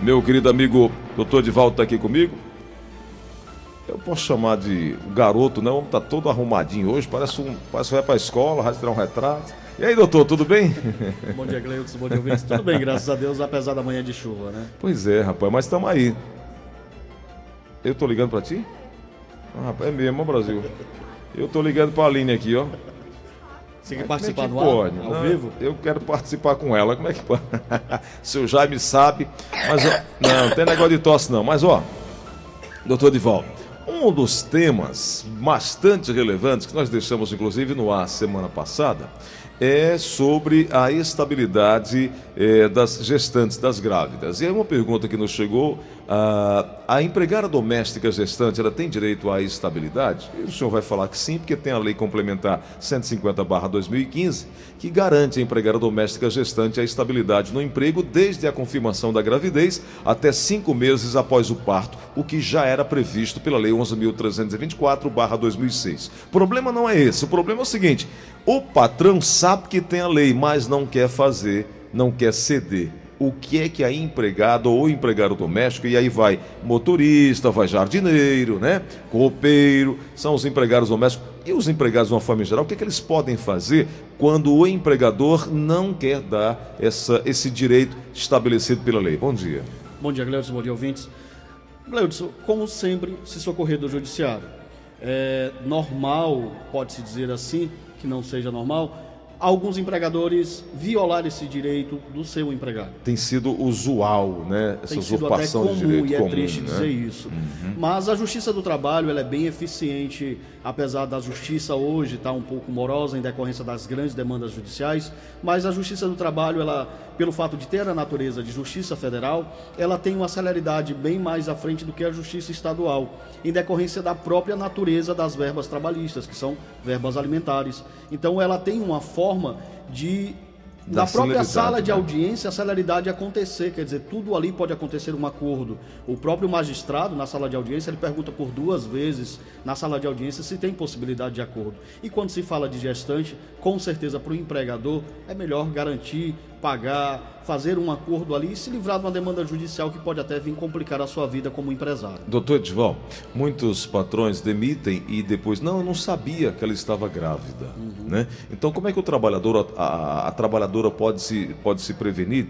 Meu querido amigo doutor Divaldo está aqui comigo. Eu posso chamar de garoto, não? Tá todo arrumadinho hoje, parece um. Parece que vai pra escola, vai tirar um retrato. E aí, doutor, tudo bem? Bom dia, Gleudson, bom dia, ouvintes. Tudo bem, graças a Deus, apesar da manhã de chuva, né? Pois é, rapaz, mas estamos aí. Eu tô ligando para ti? Ah, rapaz, é mesmo, Brasil. Eu tô ligando para a Aline aqui, ó. Você quer participar é do pode? ar, ao Não, vivo? Eu quero participar com ela. Como é que pode? Seu Jaime sabe. Mas, ó, não, não tem negócio de tosse, não. Mas, ó, doutor Divaldo, um dos temas bastante relevantes que nós deixamos, inclusive, no ar semana passada é sobre a estabilidade eh, das gestantes, das grávidas. E é uma pergunta que nos chegou: ah, a empregada doméstica gestante, ela tem direito à estabilidade? E o senhor vai falar que sim, porque tem a lei complementar 150/2015 que garante à empregada doméstica gestante a estabilidade no emprego desde a confirmação da gravidez até cinco meses após o parto, o que já era previsto pela lei 11.324/2006. O problema não é esse. O problema é o seguinte: o patrão sabe que tem a lei, mas não quer fazer, não quer ceder. O que é que a empregada ou empregado doméstico, e aí vai motorista, vai jardineiro, né? Copeiro, são os empregados domésticos. E os empregados de uma forma geral, o que, é que eles podem fazer quando o empregador não quer dar essa, esse direito estabelecido pela lei? Bom dia. Bom dia, Gleudson, bom dia, ouvintes. Gleudson, como sempre, se socorrer do judiciário. É normal, pode-se dizer assim, que não seja normal, alguns empregadores violar esse direito do seu empregado. Tem sido usual, né? Essa Tem sido até usurpação de comum direito e é comum, triste né? dizer isso. Mas a Justiça do Trabalho ela é bem eficiente, apesar da Justiça hoje estar um pouco morosa em decorrência das grandes demandas judiciais. Mas a Justiça do Trabalho, ela, pelo fato de ter a natureza de Justiça Federal, ela tem uma celeridade bem mais à frente do que a Justiça Estadual, em decorrência da própria natureza das verbas trabalhistas, que são verbas alimentares. Então, ela tem uma forma de Da na própria sala de né? audiência a celeridade acontecer, quer dizer, tudo ali pode acontecer um acordo. O próprio magistrado, na sala de audiência, ele pergunta por duas vezes na sala de audiência se tem possibilidade de acordo. E quando se fala de gestante, com certeza para o empregador é melhor garantir, pagar, fazer um acordo ali e se livrar de uma demanda judicial que pode até vir complicar a sua vida como empresário. Doutor Edval, muitos patrões demitem e depois, não, eu não sabia que ela estava grávida. Né? Então, como é que o trabalhador, a, a- a trabalhadora pode se, pode se prevenir?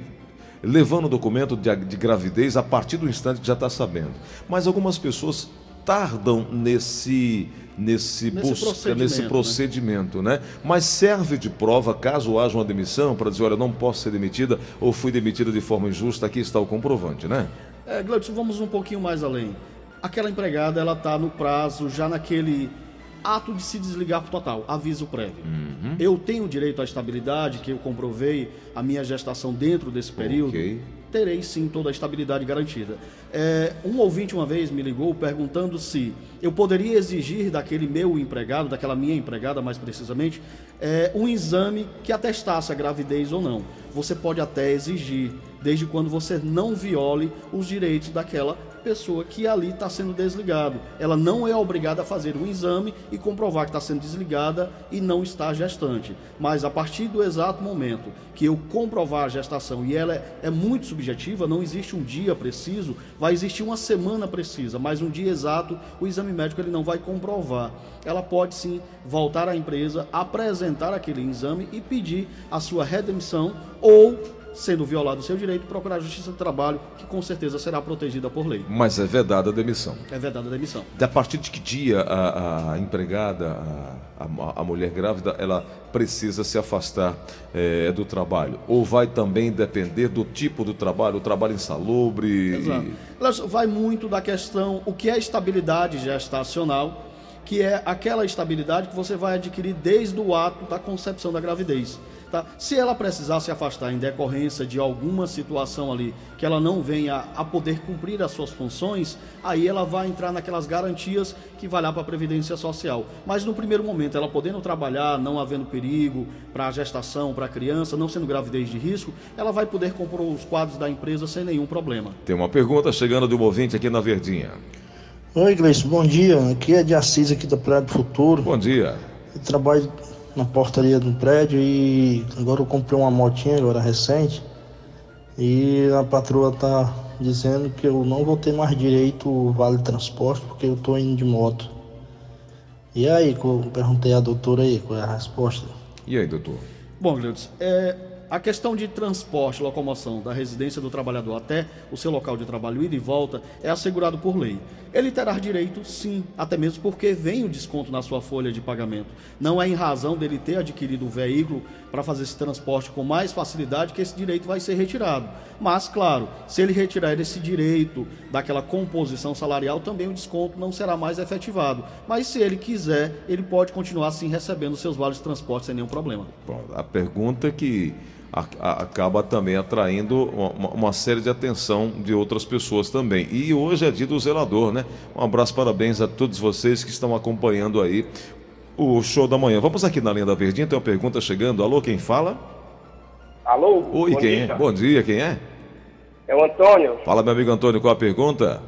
Levando o documento de, de gravidez a partir do instante que já está sabendo. Mas algumas pessoas tardam nesse, nesse, Nesse busca, procedimento, nesse né? procedimento, né? Mas serve de prova caso haja uma demissão para dizer, olha, não posso ser demitida ou fui demitida de forma injusta, aqui está o comprovante, né? É, Gleudson, vamos um pouquinho mais além. Aquela empregada, ela está no prazo, já naquele ato de se desligar por total, aviso prévio. Uhum. Eu tenho direito à estabilidade, que eu comprovei a minha gestação dentro desse período. Ok. Terei sim toda a estabilidade garantida. É, um ouvinte uma vez me ligou perguntando se eu poderia exigir daquele meu empregado, daquela minha empregada mais precisamente, é, um exame que atestasse a gravidez ou não. Você pode até exigir, desde quando você não viole os direitos daquela pessoa que ali está sendo desligado. Ela não é obrigada a fazer um exame e comprovar que está sendo desligada e não está gestante. Mas a partir do exato momento que eu comprovar a gestação e ela é, é muito subjetiva, não existe um dia preciso, vai existir uma semana precisa, mas um dia exato o exame médico ele não vai comprovar. Ela pode sim voltar à empresa, apresentar aquele exame e pedir a sua redenção ou sendo violado o seu direito, procurar a Justiça do Trabalho, que com certeza será protegida por lei. Mas é vedada a demissão. É verdade a demissão. A partir de que dia a, a empregada, a, a- a mulher grávida, ela precisa se afastar eh, do trabalho? Ou vai também depender do tipo do trabalho, o trabalho insalubre? Exato. Elas- Vai muito da questão o que é estabilidade gestacional, que é aquela estabilidade que você vai adquirir desde o ato da concepção da gravidez. Tá? Se ela precisar se afastar em decorrência de alguma situação ali que ela não venha a poder cumprir as suas funções, aí ela vai entrar naquelas garantias que vai lá para a Previdência Social. Mas no primeiro momento, ela podendo trabalhar, não havendo perigo para a gestação, para a criança, não sendo gravidez de risco, ela vai poder comprar os quadros da empresa sem nenhum problema. Tem uma pergunta chegando de um ouvinte aqui na Verdinha. Oi, Gleice, bom dia. Aqui é de Assis, aqui da Praia do Futuro. Bom dia. Eu trabalho na portaria do prédio e agora eu comprei uma motinha agora recente e a patroa tá dizendo que eu não vou ter mais direito ao vale transporte porque eu tô indo de moto. E aí, eu perguntei à doutora aí, qual é a resposta? E aí, doutor? Bom, Gleudson, é, a questão de transporte, locomoção da residência do trabalhador até o seu local de trabalho, ida e volta, é assegurado por lei. Ele terá direito, sim, até mesmo porque vem o desconto na sua folha de pagamento. Não é em razão dele ter adquirido o veículo para fazer esse transporte com mais facilidade que esse direito vai ser retirado. Mas, claro, se ele retirar esse direito daquela composição salarial, também o desconto não será mais efetivado. Mas se ele quiser, ele pode continuar sim recebendo seus vales de transporte sem nenhum problema. Bom, a pergunta é que acaba também atraindo uma, uma, série de atenção de outras pessoas também. E hoje é dia do zelador, né? Um abraço, parabéns a todos vocês que estão acompanhando aí o show da manhã. Vamos aqui na linha da Verdinha, tem uma pergunta chegando. Alô, quem fala? Alô? Oi, quem dia. é? Bom dia, quem é? É o Antônio. Fala, meu amigo Antônio, qual a pergunta?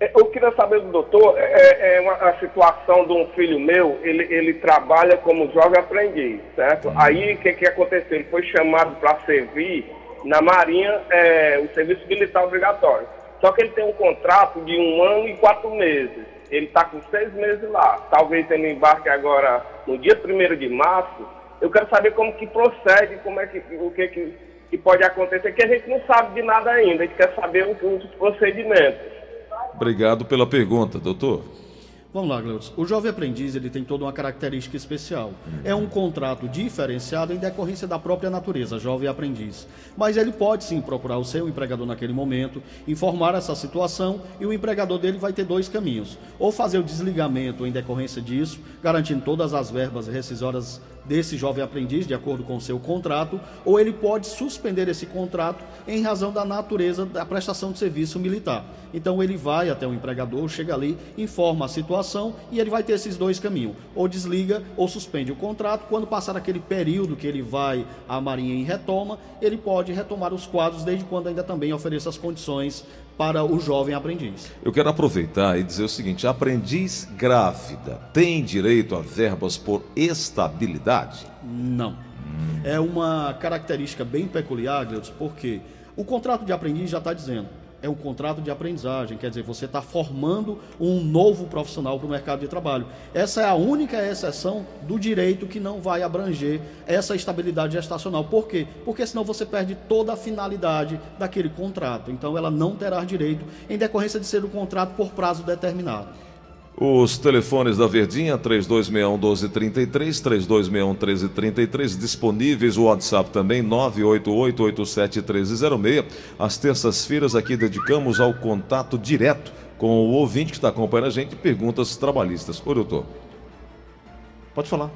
É, eu queria saber do doutor, é, é, é uma, a situação de um filho meu, ele, ele trabalha como jovem aprendiz, certo? Uhum. Aí o que, que aconteceu? Ele foi chamado para servir na Marinha, é, o serviço militar obrigatório. Só que ele tem um contrato de um ano e quatro meses. Ele está com seis meses lá. Talvez ele embarque agora no dia 1 de março. Eu quero saber como que procede, como é que, o que, que, que pode acontecer, que a gente não sabe de nada ainda, a gente quer saber os procedimentos. Obrigado pela pergunta, doutor. Vamos lá, Gleudson. O jovem aprendiz ele tem toda uma característica especial. É um contrato diferenciado em decorrência da própria natureza, jovem aprendiz. Mas ele pode sim procurar o seu empregador naquele momento, informar essa situação e o empregador dele vai ter dois caminhos: ou fazer o desligamento em decorrência disso, garantindo todas as verbas rescisórias desse jovem aprendiz, de acordo com o seu contrato, ou ele pode suspender esse contrato em razão da natureza da prestação de serviço militar. Então ele vai até o empregador, chega ali, informa a situação e ele vai ter esses dois caminhos: ou desliga ou suspende o contrato. Quando passar aquele período que ele vai à Marinha e retoma, ele pode retomar os quadros, desde quando ainda também ofereça as condições para o jovem aprendiz. Eu quero aproveitar e dizer o seguinte: aprendiz grávida tem direito a verbas por estabilidade? Não. Hum. É uma característica bem peculiar, Gleudson, porque o contrato de aprendiz já está dizendo é um contrato de aprendizagem, quer dizer, você está formando um novo profissional para o mercado de trabalho. Essa é a única exceção do direito que não vai abranger essa estabilidade gestacional. Por quê? Porque senão você perde toda a finalidade daquele contrato. Então ela não terá direito em decorrência de ser um contrato por prazo determinado. Os telefones da Verdinha, 3261-1233, 3261-1333, disponíveis o WhatsApp também, 988-87-1306. Às terças-feiras aqui dedicamos ao contato direto com o ouvinte que está acompanhando a gente, perguntas trabalhistas. Ô, doutor, pode falar.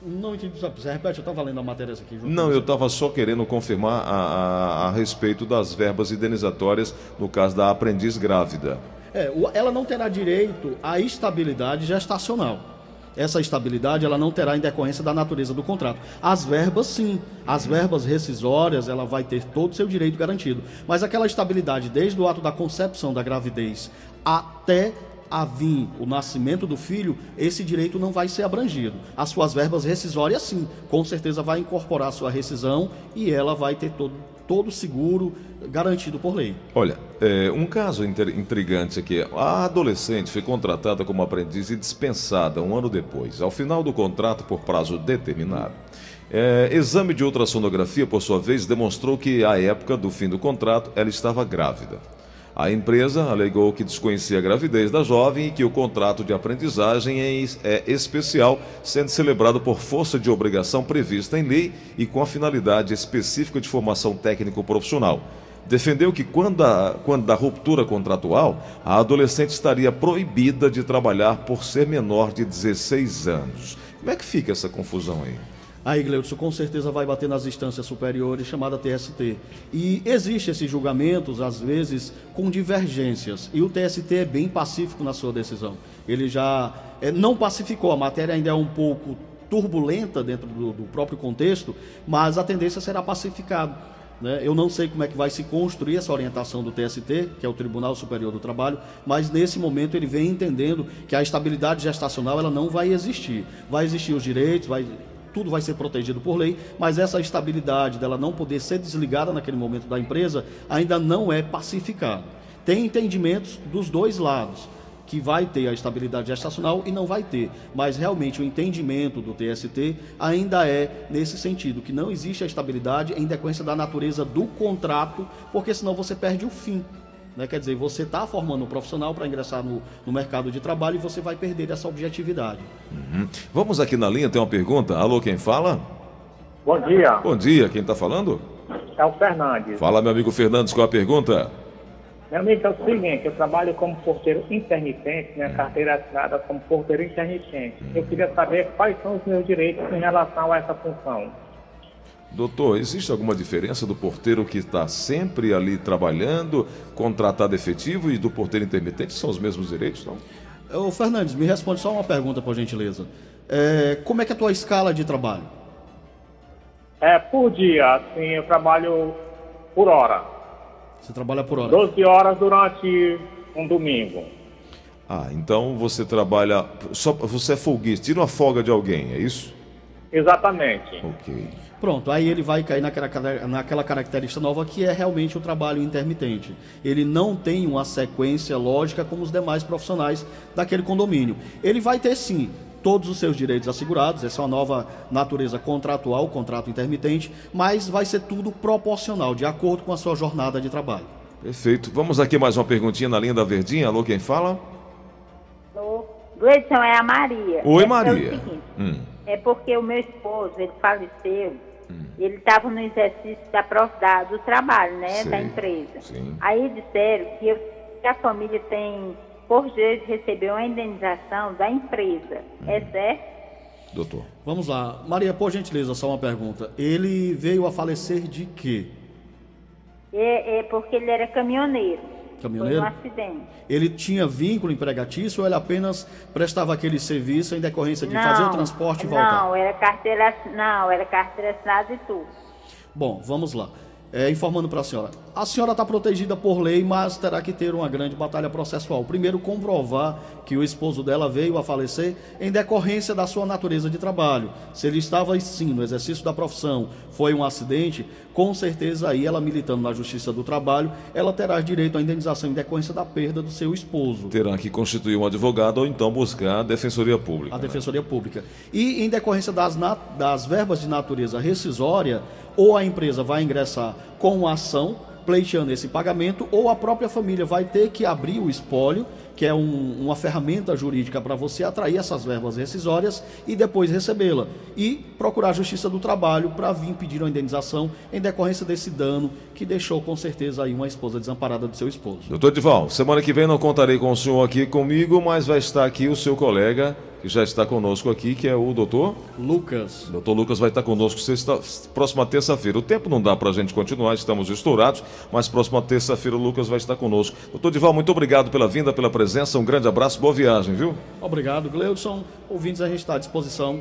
Não entendi, você repete, eu estava lendo a matéria aqui. Não, eu estava só querendo confirmar a, a, a respeito das verbas indenizatórias no caso da aprendiz grávida. É, ela não terá direito à estabilidade gestacional. Essa estabilidade ela não terá em decorrência da natureza do contrato. As verbas, sim. As verbas rescisórias, ela vai ter todo o seu direito garantido. Mas aquela estabilidade, desde o ato da concepção da gravidez até a vir o nascimento do filho, esse direito não vai ser abrangido. As suas verbas rescisórias, sim, com certeza vai incorporar a sua rescisão e ela vai ter todo, todo seguro garantido por lei. Olha, é, um caso intrigante aqui. A adolescente foi contratada como aprendiz e dispensada um ano depois, ao final do contrato por prazo determinado. É, exame de ultrassonografia, por sua vez, demonstrou que, à época do fim do contrato, ela estava grávida. A empresa alegou que desconhecia a gravidez da jovem e que o contrato de aprendizagem é, é especial, sendo celebrado por força de obrigação prevista em lei e com a finalidade específica de formação técnico-profissional. Defendeu que, quando da, quando da ruptura contratual, a adolescente estaria proibida de trabalhar por ser menor de 16 anos. Como é que fica essa confusão aí? Aí, Gleudson, com certeza vai bater nas instâncias superiores, chamada TST. E existe esses julgamentos, às vezes, com divergências. E o TST é bem pacífico na sua decisão. Ele já é, não pacificou, a matéria ainda é um pouco turbulenta dentro do, do próprio contexto, mas a tendência será pacificado. Né? Eu não sei como é que vai se construir essa orientação do TST, que é o Tribunal Superior do Trabalho, mas nesse momento ele vem entendendo que a estabilidade gestacional ela não vai existir. Vai existir os direitos, vai tudo vai ser protegido por lei, mas essa estabilidade dela não poder ser desligada naquele momento da empresa ainda não é pacificada. Tem entendimentos dos dois lados que vai ter a estabilidade gestacional e não vai ter. Mas realmente o entendimento do TST ainda é nesse sentido, que não existe a estabilidade em decorrência da natureza do contrato, porque senão você perde o fim. Né? Quer dizer, você está formando um profissional para ingressar no, no, mercado de trabalho e você vai perder essa objetividade. Uhum. Vamos aqui na linha, tem uma pergunta. Alô, quem fala? Bom dia. Bom dia, quem está falando? É o Fernandes. Fala, meu amigo Fernandes, qual a pergunta? Meu amigo, é o seguinte, eu trabalho como porteiro intermitente, minha carteira é assinada como porteiro intermitente. Eu queria saber quais são os meus direitos em relação a essa função. Doutor, existe alguma diferença do porteiro que está sempre ali trabalhando, contratado efetivo, e do porteiro intermitente? São os mesmos direitos, não? Ô, Fernandes, me responde só uma pergunta, por gentileza. É, como é que é a tua escala de trabalho? É, por dia, assim, eu trabalho por hora. Você trabalha por hora? 12 horas durante um domingo. Ah, então você trabalha. Só, você é folguista, tira uma folga de alguém, é isso? Exatamente. Ok. Pronto, aí ele vai cair naquela, naquela característica nova que é realmente o trabalho intermitente. Ele não tem uma sequência lógica como os demais profissionais daquele condomínio. Ele vai ter sim todos os seus direitos assegurados, essa é uma nova natureza contratual, contrato intermitente, mas vai ser tudo proporcional, de acordo com a sua jornada de trabalho. Perfeito. Vamos aqui mais uma perguntinha na linha da Verdinha. Alô, quem fala? Alô, Gleison, é a Maria. Oi, é, Maria. É, seguinte, hum. É porque o meu esposo, ele faleceu, hum. ele estava no exercício da, da, do trabalho, né, da empresa. Sim. Aí disseram que, eu, que a família tem por direito recebeu uma indenização da empresa. É uhum. certo? Doutor. Vamos lá. Maria, por gentileza, só uma pergunta. Ele veio a falecer de quê? É, é porque ele era caminhoneiro. Caminhoneiro? Foi um acidente. Ele tinha vínculo empregatício ou ele apenas prestava aquele serviço em decorrência de não, fazer o transporte e voltar? Não, era carteira, não, era carteira assinada e tudo. Bom, vamos lá é, informando para a senhora. A senhora está protegida por lei, mas terá que ter uma grande batalha processual. Primeiro, comprovar que o esposo dela veio a falecer em decorrência da sua natureza de trabalho. Se ele estava sim no exercício da profissão, foi um acidente, com certeza aí ela militando na Justiça do Trabalho, ela terá direito à indenização em decorrência da perda do seu esposo. Terá que constituir um advogado ou então buscar a Defensoria Pública. A né? Defensoria Pública. E em decorrência das, das verbas de natureza rescisória, ou a empresa vai ingressar com uma ação pleiteando esse pagamento, ou a própria família vai ter que abrir o espólio, que é um, uma ferramenta jurídica para você atrair essas verbas rescisórias e depois recebê-la. E procurar a Justiça do Trabalho para vir pedir uma indenização em decorrência desse dano que deixou com certeza aí uma esposa desamparada do seu esposo. Doutor Dival, semana que vem não contarei com o senhor aqui comigo, mas vai estar aqui o seu colega que já está conosco aqui, que é o doutor Lucas. Doutor Lucas vai estar conosco sexta, próxima terça-feira. O tempo não dá para a gente continuar, estamos estourados, mas próxima terça-feira o Lucas vai estar conosco. Doutor Dival, muito obrigado pela vinda, pela presença, um grande abraço, boa viagem, viu? Obrigado, Gleudson. Ouvintes, a gente está à disposição